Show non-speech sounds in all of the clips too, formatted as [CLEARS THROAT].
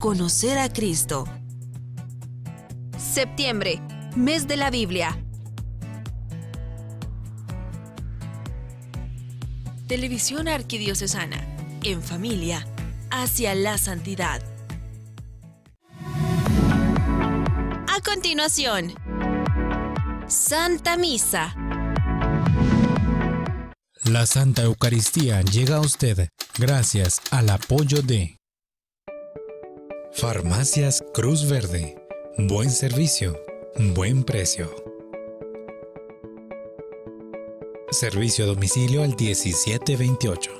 Conocer a Cristo. Septiembre, mes de la Biblia. Televisión Arquidiocesana. En familia, hacia la santidad. A continuación, Santa Misa. La Santa Eucaristía llega a usted gracias al apoyo de Farmacias Cruz Verde. Buen servicio, buen precio. Servicio a domicilio al 1728.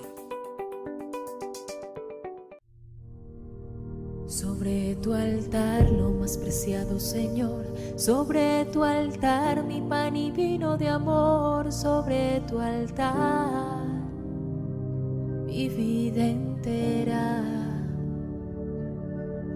Sobre tu altar, lo más preciado Señor, sobre tu altar mi pan y vino de amor, sobre tu altar mi vida entera,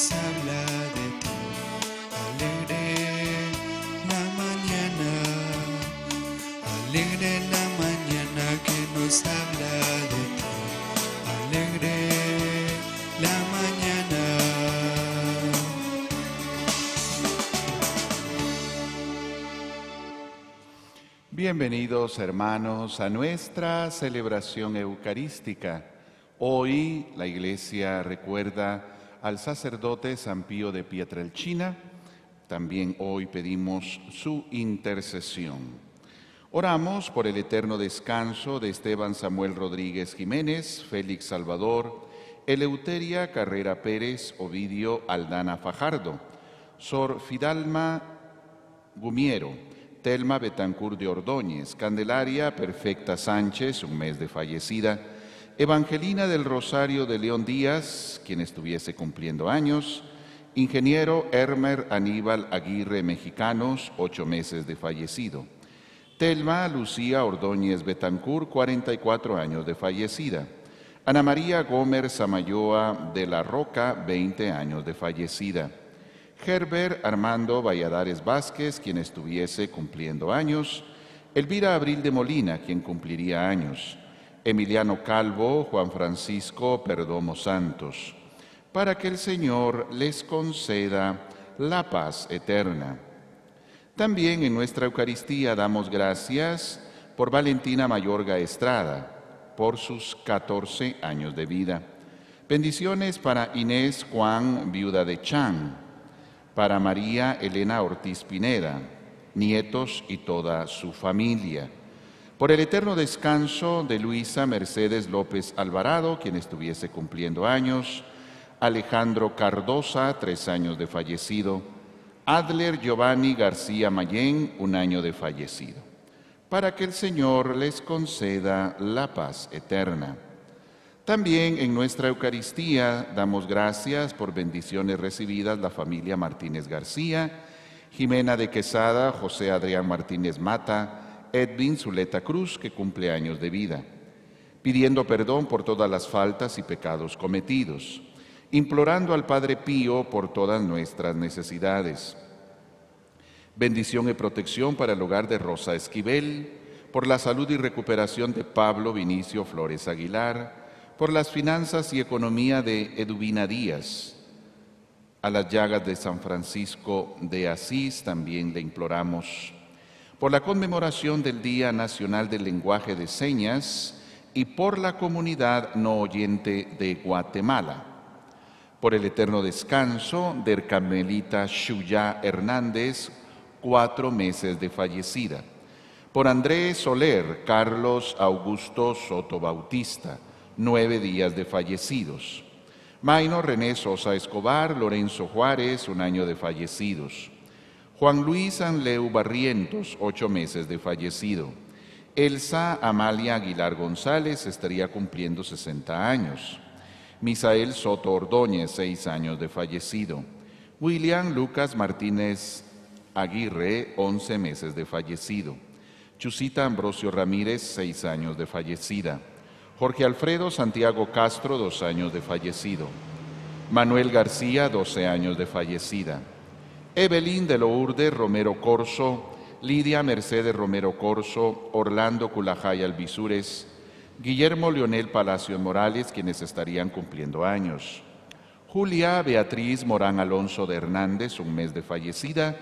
Nos habla de ti. Alegre la mañana. Alegre la mañana que nos habla de ti. Alegre la mañana. Bienvenidos hermanos a nuestra celebración eucarística. Hoy la iglesia recuerda al sacerdote San Pío de Pietrelcina. También hoy pedimos su intercesión. Oramos por el eterno descanso de Esteban Samuel Rodríguez Jiménez, Félix Salvador, Eleuteria Carrera Pérez, Ovidio Aldana Fajardo, Sor Fidalma Gumiero, Telma Betancur de Ordóñez, Candelaria Perfecta Sánchez, un mes de fallecida, Evangelina del Rosario de León Díaz, quien estuviese cumpliendo años, Ingeniero Hermer Aníbal Aguirre Mexicanos, ocho meses de fallecido, Telma Lucía Ordóñez Betancur, 44 años de fallecida, Ana María Gómez Samayoa de la Roca, 20 años de fallecida, Herbert Armando Valladares Vázquez, quien estuviese cumpliendo años, Elvira Abril de Molina, quien cumpliría años, Emiliano Calvo, Juan Francisco Perdomo Santos, para que el Señor les conceda la paz eterna. También en nuestra Eucaristía damos gracias por Valentina Mayorga Estrada, por sus 14 años de vida. Bendiciones para Inés Juan, viuda de Chan, para María Elena Ortiz Pineda, nietos y toda su familia. Por el eterno descanso de Luisa Mercedes López Alvarado, quien estuviese cumpliendo años, Alejandro Cardosa, tres años de fallecido, Adler Giovanni García Mayén, un año de fallecido, para que el Señor les conceda la paz eterna. También en nuestra Eucaristía damos gracias por bendiciones recibidas la familia Martínez García, Jimena de Quesada, José Adrián Martínez Mata, Edwin Zuleta Cruz, que cumple años de vida, pidiendo perdón por todas las faltas y pecados cometidos, implorando al Padre Pío por todas nuestras necesidades. Bendición y protección para el hogar de Rosa Esquivel, por la salud y recuperación de Pablo Vinicio Flores Aguilar, por las finanzas y economía de Eduvina Díaz. A las llagas de San Francisco de Asís también le imploramos. Por la conmemoración del Día Nacional del Lenguaje de Señas y por la comunidad no oyente de Guatemala. Por el eterno descanso del Carmelita Shuya Hernández, cuatro meses de fallecida. Por Andrés Soler, Carlos Augusto Soto Bautista, nueve días de fallecidos. Maino René Sosa Escobar, Lorenzo Juárez, un año de fallecidos. Juan Luis Anleu Barrientos, ocho meses de fallecido. Elsa Amalia Aguilar González estaría cumpliendo 60 años. Misael Soto Ordóñez, 6 años de fallecido. William Lucas Martínez Aguirre, 11 meses de fallecido. Chusita Ambrosio Ramírez, 6 años de fallecida. Jorge Alfredo Santiago Castro, 2 años de fallecido. Manuel García, 12 años de fallecida. Evelyn de Lourdes Romero Corso, Lidia Mercedes Romero Corso, Orlando Culajay Albizures, Guillermo Leonel Palacios Morales, quienes estarían cumpliendo años. Julia Beatriz Morán Alonso de Hernández, un mes de fallecida.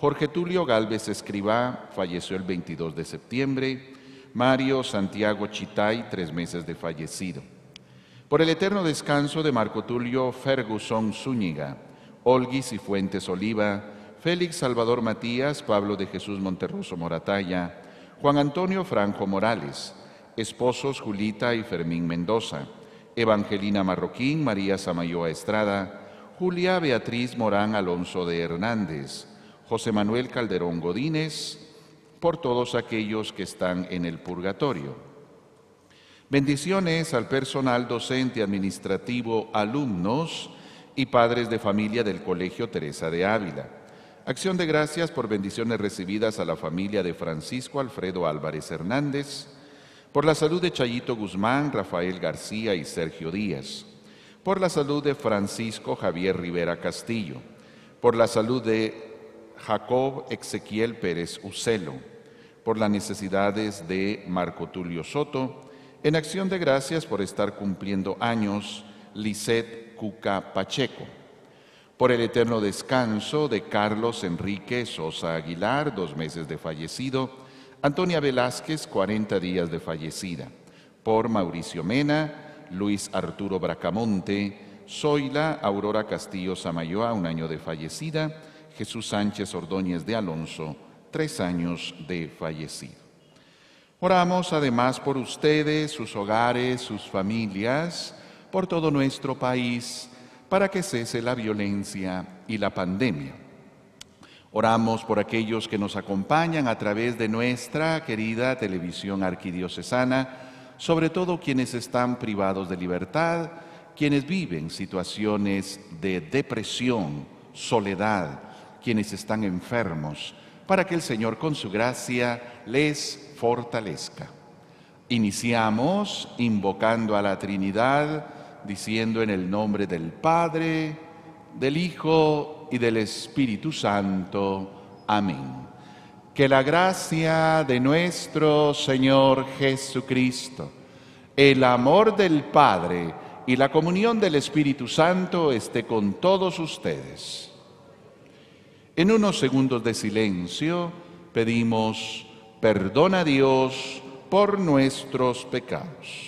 Jorge Tulio Galvez Escribá, falleció el 22 de septiembre. Mario Santiago Chitay, tres meses de fallecido. Por el eterno descanso de Marco Tulio Ferguson Zúñiga, Olguis y Fuentes Oliva, Félix Salvador Matías, Pablo de Jesús Monterroso Moratalla, Juan Antonio Franco Morales, esposos Julita y Fermín Mendoza, Evangelina Marroquín, María Samayoa Estrada, Julia Beatriz Morán Alonso de Hernández, José Manuel Calderón Godínez, por todos aquellos que están en el purgatorio. Bendiciones al personal docente, administrativo, alumnos y padres de familia del Colegio Teresa de Ávila. Acción de gracias por bendiciones recibidas a la familia de Francisco Alfredo Álvarez Hernández, por la salud de Chayito Guzmán, Rafael García y Sergio Díaz, por la salud de Francisco Javier Rivera Castillo, por la salud de Jacob Ezequiel Pérez Ucelo, por las necesidades de Marco Tulio Soto, en acción de gracias por estar cumpliendo años Lisette Cuca Pacheco por el eterno descanso de Carlos Enrique Sosa Aguilar, dos meses de fallecido, Antonia Velázquez, 40 días de fallecida, por Mauricio Mena, Luis Arturo Bracamonte, Zoila Aurora Castillo Samayoa, un año de fallecida, Jesús Sánchez Ordóñez de Alonso, tres años de fallecido. Oramos además por ustedes, sus hogares, sus familias, por todo nuestro país, para que cese la violencia y la pandemia. Oramos por aquellos que nos acompañan a través de nuestra querida televisión arquidiocesana, sobre todo quienes están privados de libertad, quienes viven situaciones de depresión, soledad, quienes están enfermos, para que el Señor con su gracia les fortalezca. Iniciamos invocando a la Trinidad, diciendo en el nombre del Padre, del Hijo y del Espíritu Santo. Amén. Que la gracia de nuestro Señor Jesucristo, el amor del Padre y la comunión del Espíritu Santo esté con todos ustedes. En unos segundos de silencio pedimos perdón a Dios por nuestros pecados.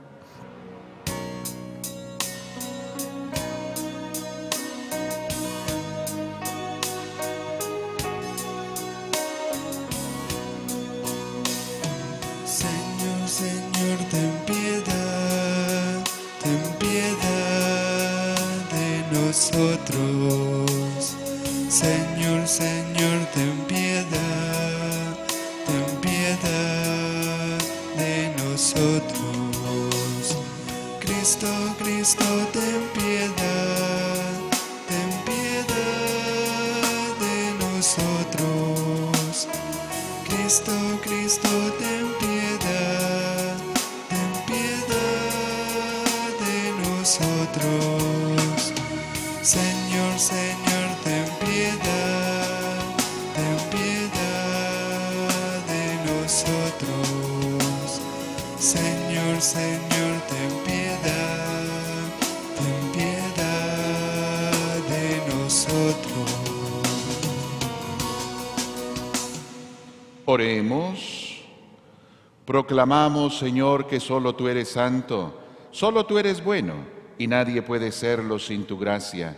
Proclamamos, Señor, que solo tú eres santo, solo tú eres bueno, y nadie puede serlo sin tu gracia.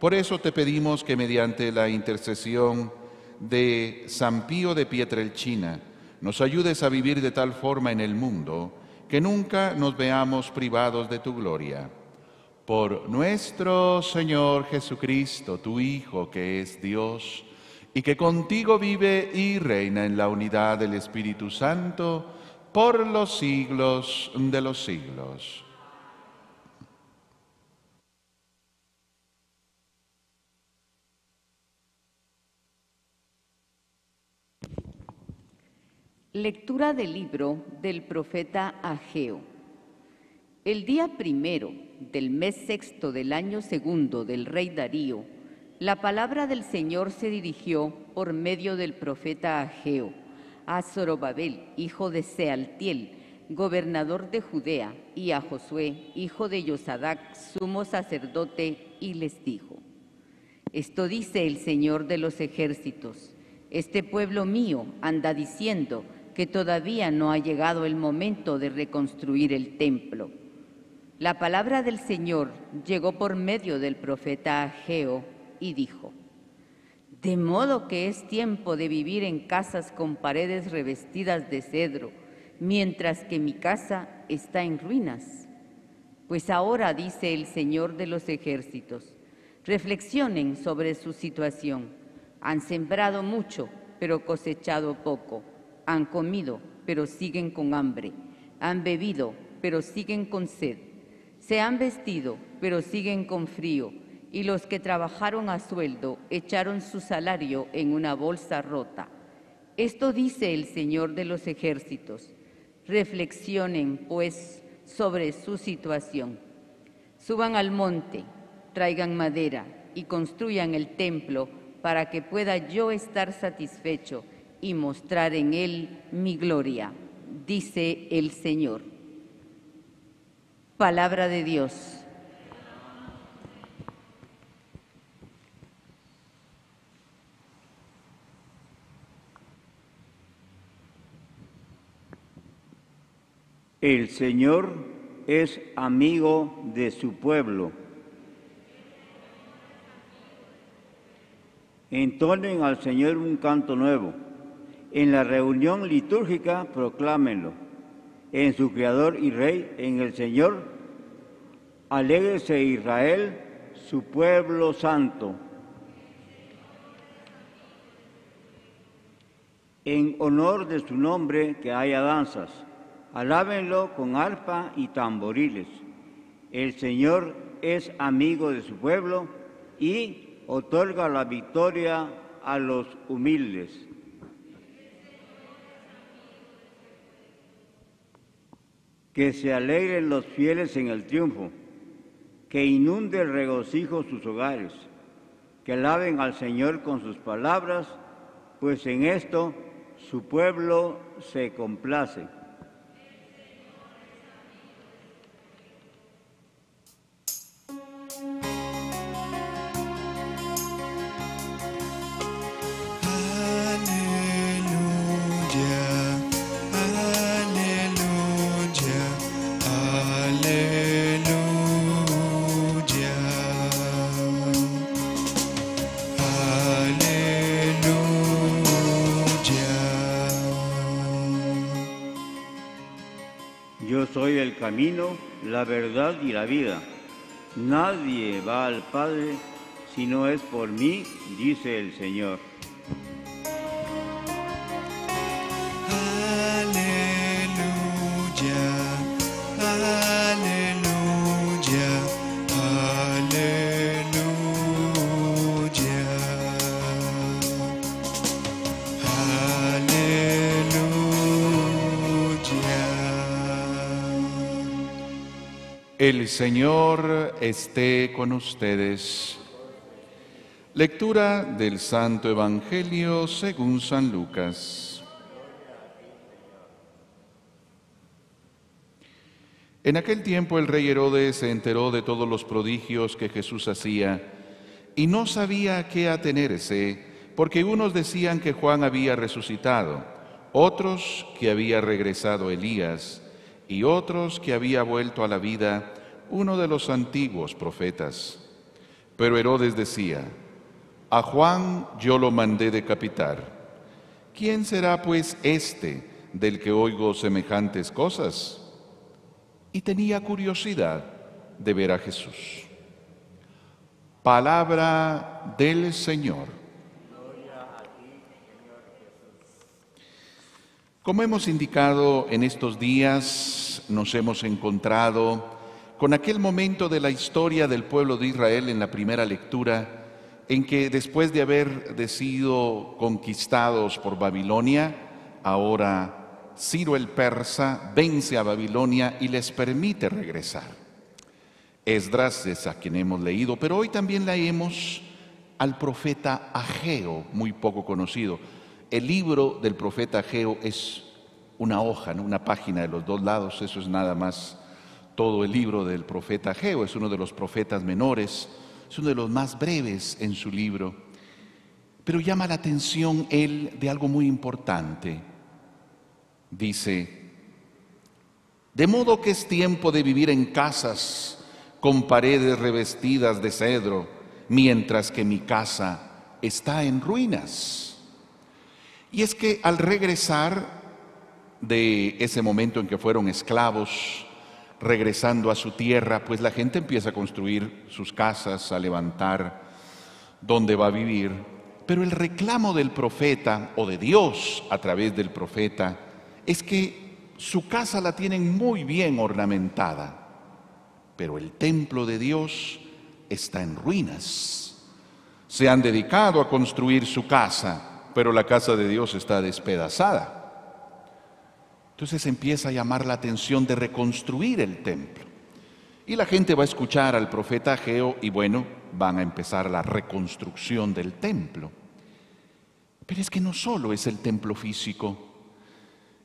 Por eso te pedimos que mediante la intercesión de San Pío de Pietrelchina, nos ayudes a vivir de tal forma en el mundo que nunca nos veamos privados de tu gloria. Por nuestro Señor Jesucristo, tu Hijo, que es Dios, y que contigo vive y reina en la unidad del Espíritu Santo por los siglos de los siglos. Lectura del libro del profeta Ageo. El día primero del mes sexto del año segundo del rey Darío, la palabra del Señor se dirigió por medio del profeta Ageo a Zorobabel, hijo de Sealtiel, gobernador de Judea, y a Josué, hijo de Yosadac, sumo sacerdote, y les dijo, Esto dice el Señor de los ejércitos, este pueblo mío anda diciendo que todavía no ha llegado el momento de reconstruir el templo. La palabra del Señor llegó por medio del profeta Ageo y dijo, de modo que es tiempo de vivir en casas con paredes revestidas de cedro, mientras que mi casa está en ruinas. Pues ahora dice el Señor de los ejércitos, reflexionen sobre su situación. Han sembrado mucho, pero cosechado poco. Han comido, pero siguen con hambre. Han bebido, pero siguen con sed. Se han vestido, pero siguen con frío y los que trabajaron a sueldo echaron su salario en una bolsa rota. Esto dice el Señor de los ejércitos. Reflexionen, pues, sobre su situación. Suban al monte, traigan madera y construyan el templo para que pueda yo estar satisfecho y mostrar en él mi gloria, dice el Señor. Palabra de Dios. El Señor es amigo de su pueblo. Entonen al Señor un canto nuevo. En la reunión litúrgica proclámenlo. En su Creador y Rey, en el Señor, alégrese Israel, su pueblo santo. En honor de su nombre que haya danzas Alábenlo con arpa y tamboriles. El Señor es amigo de su pueblo y otorga la victoria a los humildes. Que se alegren los fieles en el triunfo, que inunde el regocijo sus hogares, que alaben al Señor con sus palabras, pues en esto su pueblo se complace. La verdad y la vida. Nadie va al Padre si no es por mí, dice el Señor. Señor esté con ustedes. Lectura del Santo Evangelio según San Lucas. En aquel tiempo el rey Herodes se enteró de todos los prodigios que Jesús hacía y no sabía a qué atenerse, porque unos decían que Juan había resucitado, otros que había regresado Elías y otros que había vuelto a la vida uno de los antiguos profetas. Pero Herodes decía, a Juan yo lo mandé decapitar. ¿Quién será pues este del que oigo semejantes cosas? Y tenía curiosidad de ver a Jesús. Palabra del Señor. Como hemos indicado en estos días, nos hemos encontrado con aquel momento de la historia del pueblo de Israel en la primera lectura, en que después de haber sido conquistados por Babilonia, ahora Ciro el persa vence a Babilonia y les permite regresar. Esdras es a quien hemos leído, pero hoy también leemos al profeta Ageo, muy poco conocido. El libro del profeta Ageo es una hoja, una página de los dos lados, eso es nada más todo el libro del profeta Ageo, es uno de los profetas menores, es uno de los más breves en su libro, pero llama la atención él de algo muy importante. Dice, de modo que es tiempo de vivir en casas, con paredes revestidas de cedro, mientras que mi casa está en ruinas. Y es que al regresar de ese momento en que fueron esclavos, regresando a su tierra, pues la gente empieza a construir sus casas, a levantar donde va a vivir. Pero el reclamo del profeta o de Dios a través del profeta es que su casa la tienen muy bien ornamentada pero el templo de Dios está en ruinas. Se han dedicado a construir su casa, pero la casa de Dios está despedazada. Entonces empieza a llamar la atención de reconstruir el templo. Y la gente va a escuchar al profeta Ageo y bueno, van a empezar la reconstrucción del templo. Pero es que no solo es el templo físico,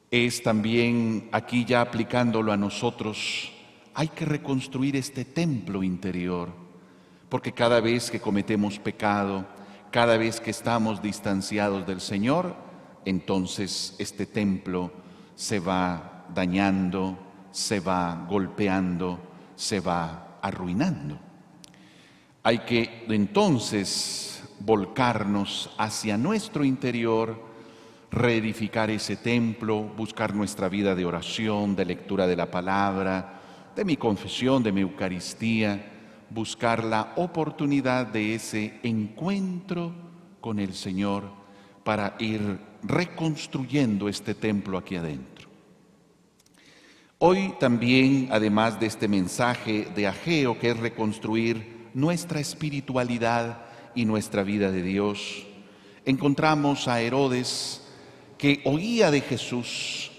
es también aquí ya aplicándolo a nosotros hay que reconstruir este templo interior, porque cada vez que cometemos pecado, cada vez que estamos distanciados del Señor, entonces este templo se va dañando, se va golpeando, se va arruinando. Hay que entonces volcarnos hacia nuestro interior, reedificar ese templo, buscar nuestra vida de oración, de lectura de la palabra, de mi confesión, de mi Eucaristía, buscar la oportunidad de ese encuentro con el Señor para ir reconstruyendo este templo aquí adentro. Hoy también, además de este mensaje de Ageo, que es reconstruir nuestra espiritualidad y nuestra vida de Dios, encontramos a Herodes que oía de Jesús,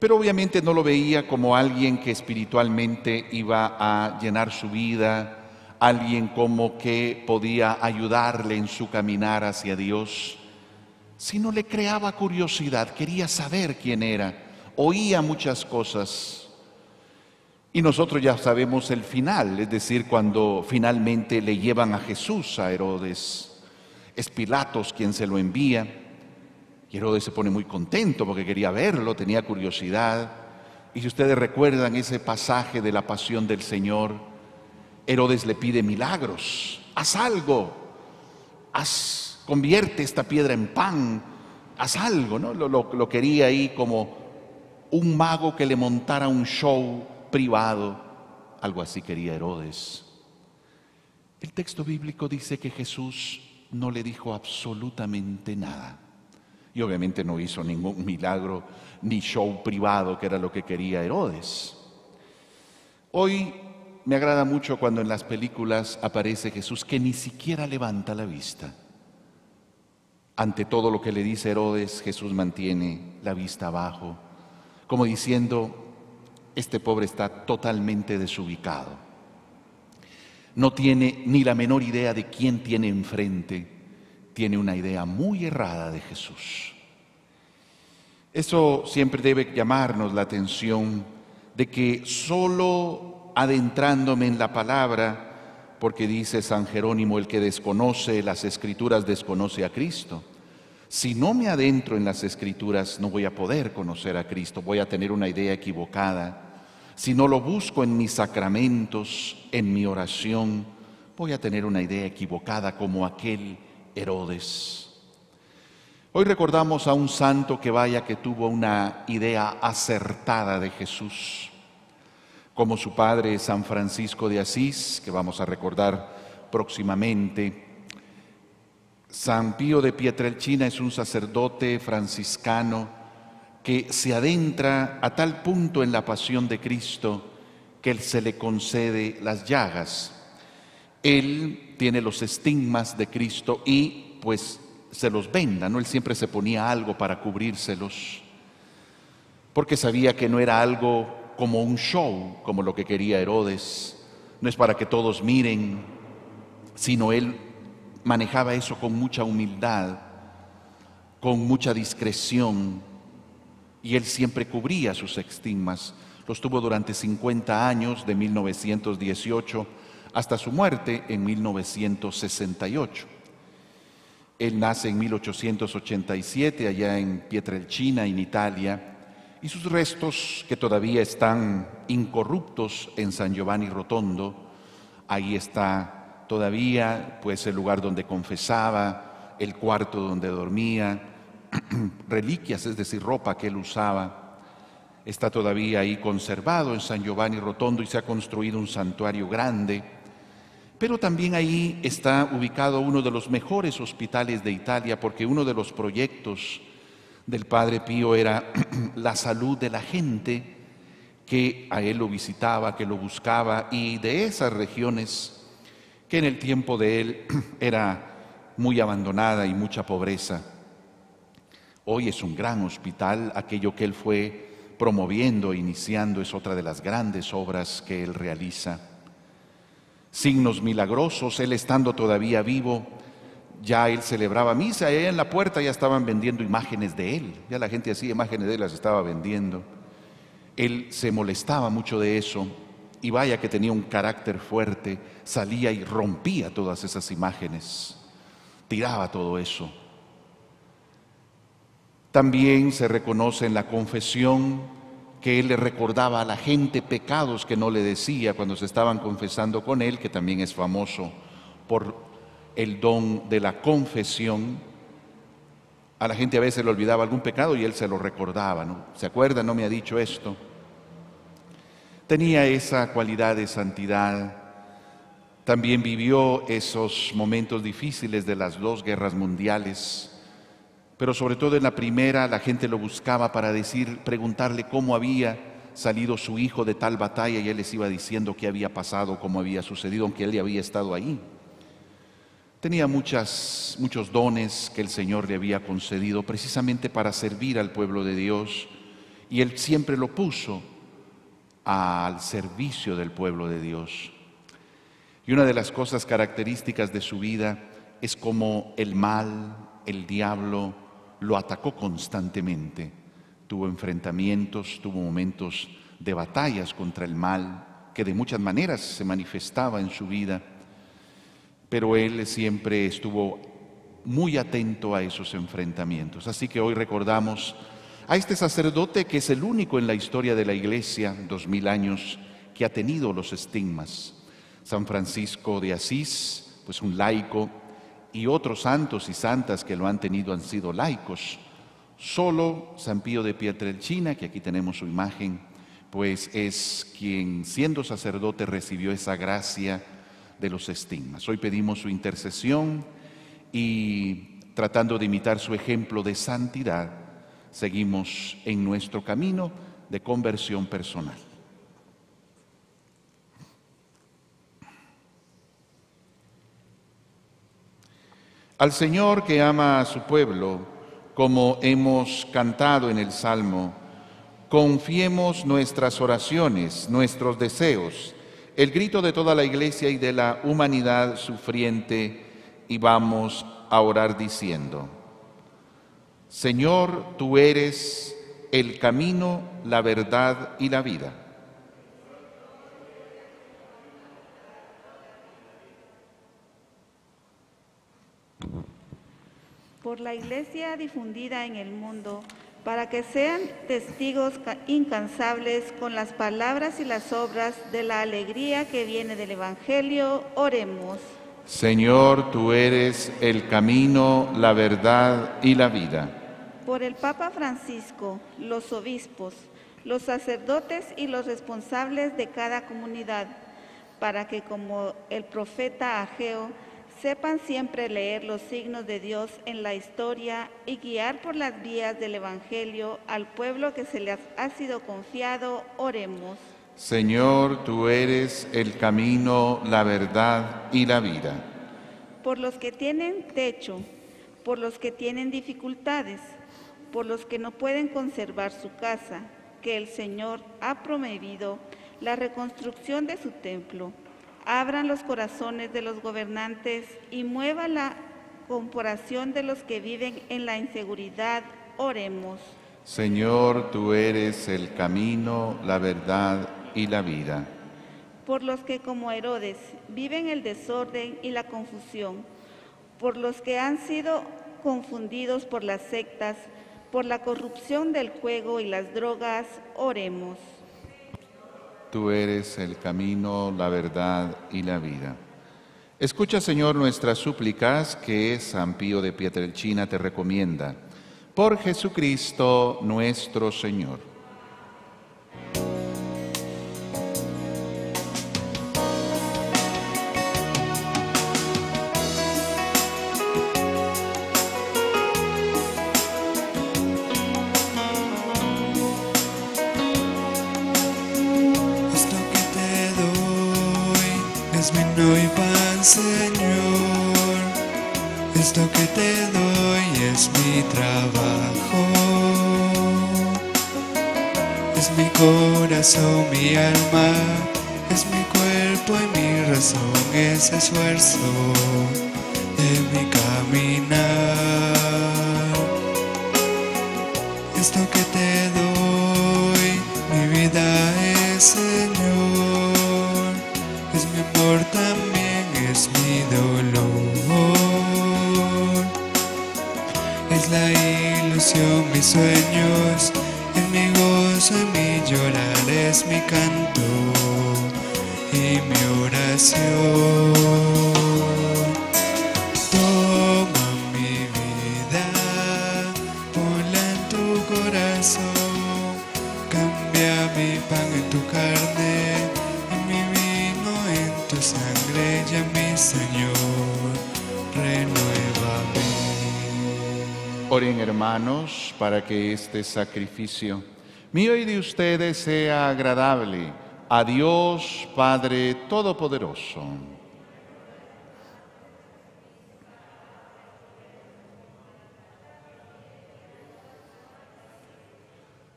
pero obviamente no lo veía como alguien que espiritualmente iba a llenar su vida, alguien como que podía ayudarle en su caminar hacia Dios, sino le creaba curiosidad, quería saber quién era, oía muchas cosas. Y nosotros ya sabemos el final, es decir, cuando finalmente le llevan a Jesús a Herodes, es Pilatos quien se lo envía. Y Herodes se pone muy contento porque quería verlo, tenía curiosidad. Y si ustedes recuerdan ese pasaje de la pasión del Señor, Herodes le pide milagros, haz algo, haz, convierte esta piedra en pan, haz algo, ¿no? Lo, lo quería ahí como un mago que le montara un show privado, algo así quería Herodes. El texto bíblico dice que Jesús no le dijo absolutamente nada. Y obviamente no hizo ningún milagro ni show privado, que era lo que quería Herodes. Hoy me agrada mucho cuando en las películas aparece Jesús que ni siquiera levanta la vista. Ante todo lo que le dice Herodes, Jesús mantiene la vista abajo, como diciendo, este pobre está totalmente desubicado. No tiene ni la menor idea de quién tiene enfrente, tiene una idea muy errada de Jesús. Eso siempre debe llamarnos la atención de que solo adentrándome en la palabra, porque dice San Jerónimo, el que desconoce las escrituras desconoce a Cristo. Si no me adentro en las escrituras, no voy a poder conocer a Cristo, voy a tener una idea equivocada si no lo busco en mis sacramentos, en mi oración, voy a tener una idea equivocada como aquel Herodes. Hoy recordamos a un santo que vaya que tuvo una idea acertada de Jesús, como su padre San Francisco de Asís, que vamos a recordar próximamente. San Pío de Pietrelcina es un sacerdote franciscano que se adentra a tal punto en la pasión de Cristo que Él se le concede las llagas. Él tiene los estigmas de Cristo y pues se los venda, ¿no? Él siempre se ponía algo para cubrírselos, porque sabía que no era algo como un show, como lo que quería Herodes, no es para que todos miren, sino él manejaba eso con mucha humildad, con mucha discreción, y él siempre cubría sus estigmas. Los tuvo durante 50 años, de 1918 hasta su muerte en 1968. Él nace en 1887 allá en Pietrelcina, en Italia, y sus restos, que todavía están incorruptos en San Giovanni Rotondo, ahí está todavía pues el lugar donde confesaba, el cuarto donde dormía, [CLEARS THROAT] reliquias, es decir, ropa que él usaba, está todavía ahí conservado en San Giovanni Rotondo y se ha construido un santuario grande. Pero también ahí está ubicado uno de los mejores hospitales de Italia porque uno de los proyectos del Padre Pío era [CLEARS THROAT] la salud de la gente que a él lo visitaba, que lo buscaba y de esas regiones que en el tiempo de él [CLEARS THROAT] era muy abandonada y mucha pobreza. Hoy es un gran hospital, aquello que él fue promoviendo, iniciando, es otra de las grandes obras que él realiza. Signos milagrosos, él estando todavía vivo, ya él celebraba misa, y en la puerta ya estaban vendiendo imágenes de él, ya la gente hacía imágenes de él, las estaba vendiendo. Él se molestaba mucho de eso y vaya que tenía un carácter fuerte, salía y rompía todas esas imágenes, tiraba todo eso. También se reconoce en la confesión que él le recordaba a la gente pecados que no le decía cuando se estaban confesando con él, que también es famoso por el don de la confesión. A la gente a veces le olvidaba algún pecado y él se lo recordaba, ¿no? ¿Se acuerda? No me ha dicho esto. Tenía esa cualidad de santidad. También vivió esos momentos difíciles de las dos guerras mundiales pero sobre todo en la primera la gente lo buscaba para decir, preguntarle cómo había salido su hijo de tal batalla y él les iba diciendo qué había pasado, cómo había sucedido, aunque él ya había estado ahí. Tenía muchos dones que el Señor le había concedido precisamente para servir al pueblo de Dios y él siempre lo puso al servicio del pueblo de Dios. Y una de las cosas características de su vida es como el mal, el diablo, lo atacó constantemente. Tuvo enfrentamientos, tuvo momentos de batallas contra el mal, que de muchas maneras se manifestaba en su vida, pero él siempre estuvo muy atento a esos enfrentamientos. Así que hoy recordamos a este sacerdote que es el único en la historia de la iglesia, dos mil años, que ha tenido los estigmas. San Francisco de Asís, pues un laico y otros santos y santas que lo han tenido han sido laicos. Solo San Pío de Pietrelcina, que aquí tenemos su imagen, pues es quien siendo sacerdote recibió esa gracia de los estigmas. Hoy pedimos su intercesión y tratando de imitar su ejemplo de santidad, seguimos en nuestro camino de conversión personal. Al Señor que ama a su pueblo, como hemos cantado en el Salmo, Confiemos nuestras oraciones, nuestros deseos, el grito de toda la iglesia y de la humanidad sufriente y vamos a orar diciendo, Señor, tú eres el camino, la verdad y la vida. Por la iglesia difundida en el mundo, para que sean testigos incansables con las palabras y las obras de la alegría que viene del Evangelio, oremos. Señor, tú eres el camino, la verdad y la vida. Por el Papa Francisco, los obispos, los sacerdotes y los responsables de cada comunidad, para que como el profeta Ageo, sepan siempre leer los signos de Dios en la historia y guiar por las vías del Evangelio al pueblo que se les ha sido confiado, oremos. Señor, tú eres el camino, la verdad y la vida. Por los que tienen techo, por los que tienen dificultades, por los que no pueden conservar su casa, que el Señor ha promovido la reconstrucción de su templo. Abran los corazones de los gobernantes y mueva la comparación de los que viven en la inseguridad. Oremos. Señor, tú eres el camino, la verdad y la vida. Por los que como Herodes viven el desorden y la confusión, por los que han sido confundidos por las sectas, por la corrupción del juego y las drogas, oremos. Tú eres el camino, la verdad y la vida. Escucha, Señor, nuestras súplicas que San Pío de Pietrelchina te recomienda. Por Jesucristo nuestro Señor. Es vino y pan, Señor. Esto que te doy es mi trabajo. Es mi corazón, mi alma, es mi cuerpo y mi razón, es esfuerzo para que este sacrificio mío y de ustedes sea agradable a Dios Padre Todopoderoso.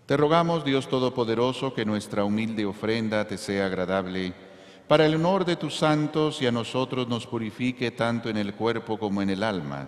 Te rogamos, Dios Todopoderoso, que nuestra humilde ofrenda te sea agradable, para el honor de tus santos y a nosotros nos purifique tanto en el cuerpo como en el alma.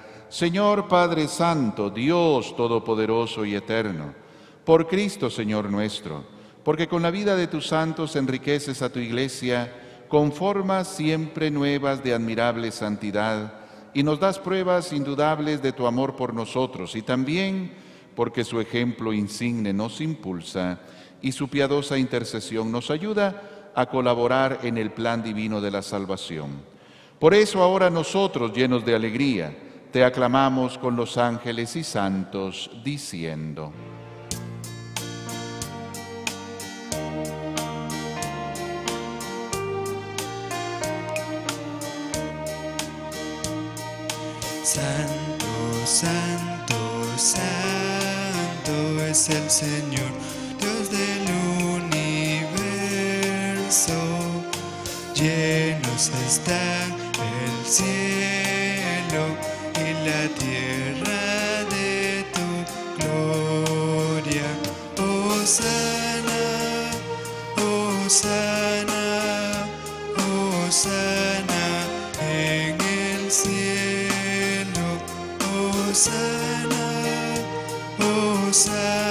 Señor Padre Santo, Dios Todopoderoso y Eterno, por Cristo Señor nuestro, porque con la vida de tus santos enriqueces a tu iglesia, con formas siempre nuevas de admirable santidad, y nos das pruebas indudables de tu amor por nosotros, y también porque su ejemplo insigne nos impulsa y su piadosa intercesión nos ayuda a colaborar en el plan divino de la salvación. Por eso ahora nosotros, llenos de alegría, te aclamamos con los ángeles y santos, diciendo, Santo, santo, santo es el Señor, Dios del universo, llenos está el cielo la tierra de tu gloria. Osana, Osana, Osana en el cielo. Osana, Osana, Osana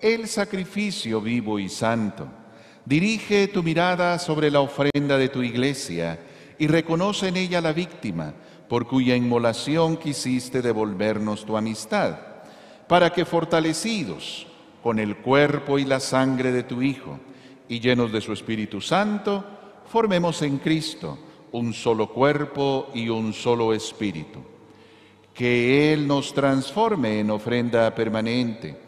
el sacrificio vivo y santo. Dirige tu mirada sobre la ofrenda de tu iglesia y reconoce en ella la víctima por cuya inmolación quisiste devolvernos tu amistad, para que fortalecidos con el cuerpo y la sangre de tu Hijo y llenos de su Espíritu Santo, formemos en Cristo un solo cuerpo y un solo espíritu. Que Él nos transforme en ofrenda permanente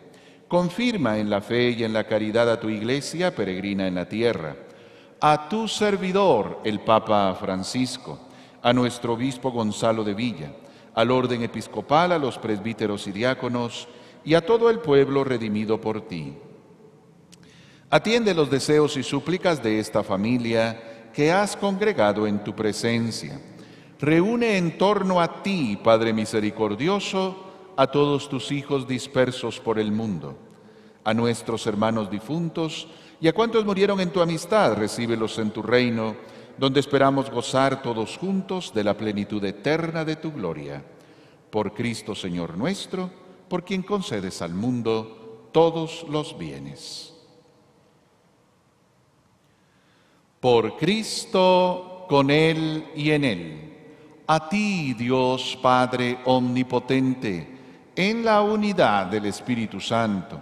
Confirma en la fe y en la caridad a tu iglesia peregrina en la tierra, a tu servidor, el Papa Francisco, a nuestro obispo Gonzalo de Villa, al orden episcopal, a los presbíteros y diáconos, y a todo el pueblo redimido por ti. Atiende los deseos y súplicas de esta familia que has congregado en tu presencia. Reúne en torno a ti, Padre misericordioso, a todos tus hijos dispersos por el mundo, a nuestros hermanos difuntos y a cuantos murieron en tu amistad, recíbelos en tu reino, donde esperamos gozar todos juntos de la plenitud eterna de tu gloria. Por Cristo Señor nuestro, por quien concedes al mundo todos los bienes. Por Cristo, con Él y en Él. A ti, Dios Padre Omnipotente, en la unidad del Espíritu Santo,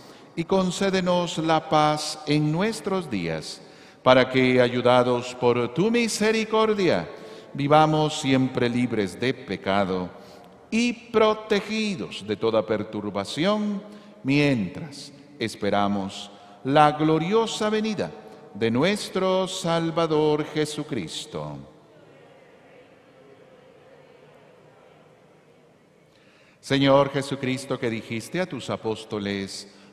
y concédenos la paz en nuestros días, para que, ayudados por tu misericordia, vivamos siempre libres de pecado y protegidos de toda perturbación, mientras esperamos la gloriosa venida de nuestro Salvador Jesucristo. Señor Jesucristo, que dijiste a tus apóstoles,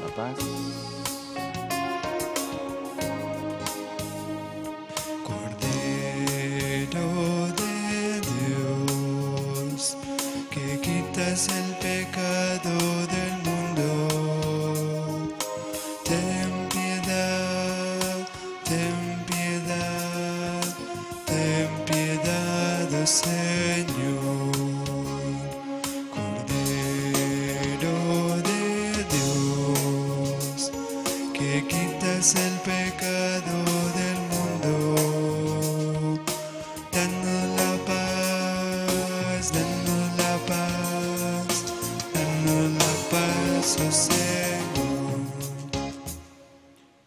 la paz. Cordero de Dios, que quitas el pecado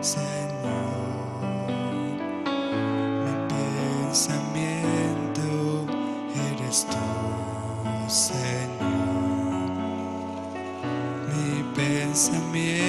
Señor, mi pensamiento eres tú, Señor, mi pensamiento.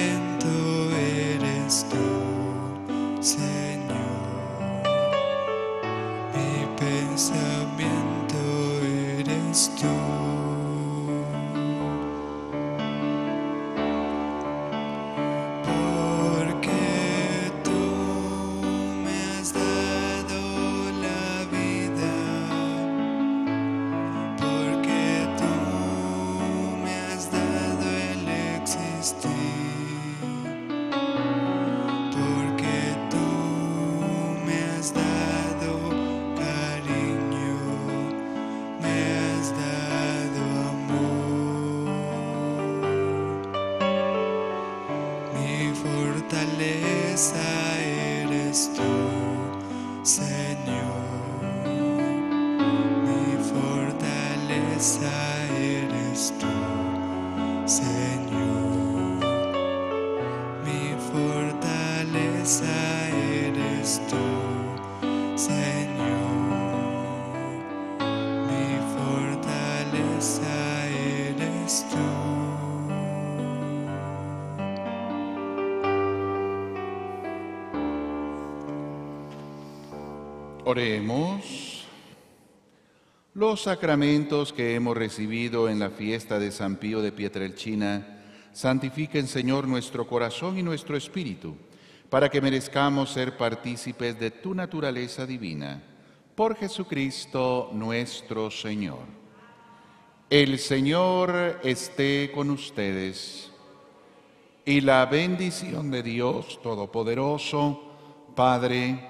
Oremos. Los sacramentos que hemos recibido en la fiesta de San Pío de Pietrelchina santifiquen, Señor, nuestro corazón y nuestro espíritu, para que merezcamos ser partícipes de tu naturaleza divina. Por Jesucristo nuestro Señor. El Señor esté con ustedes y la bendición de Dios Todopoderoso, Padre,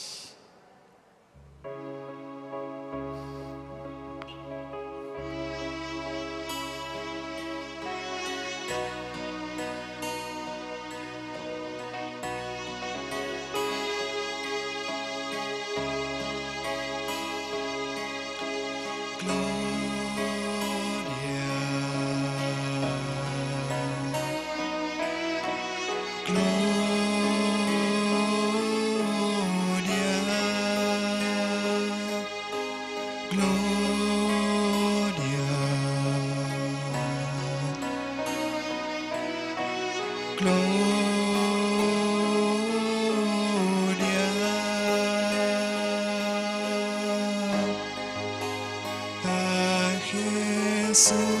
So. soul.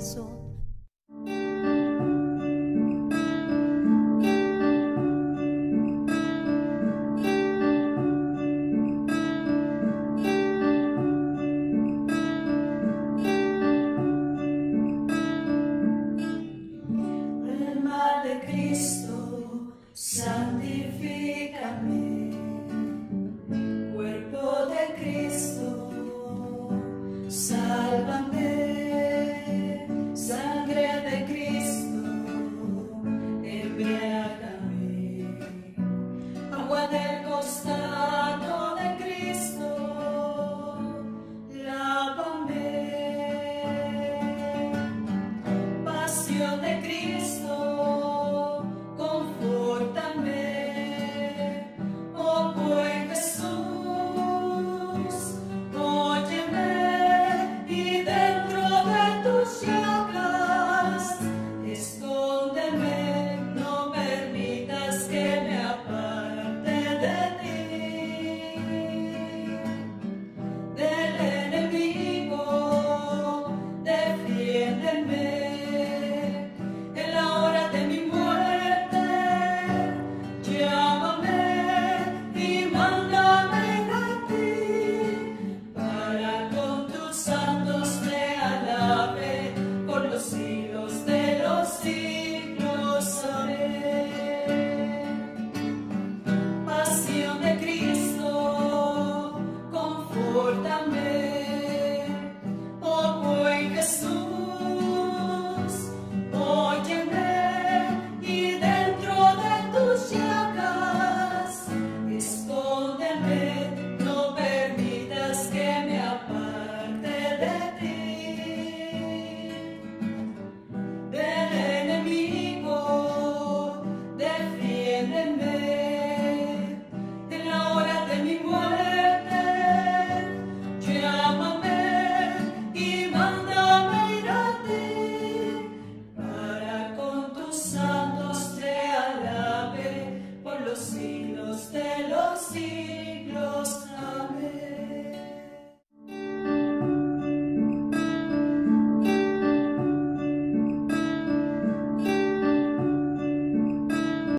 Los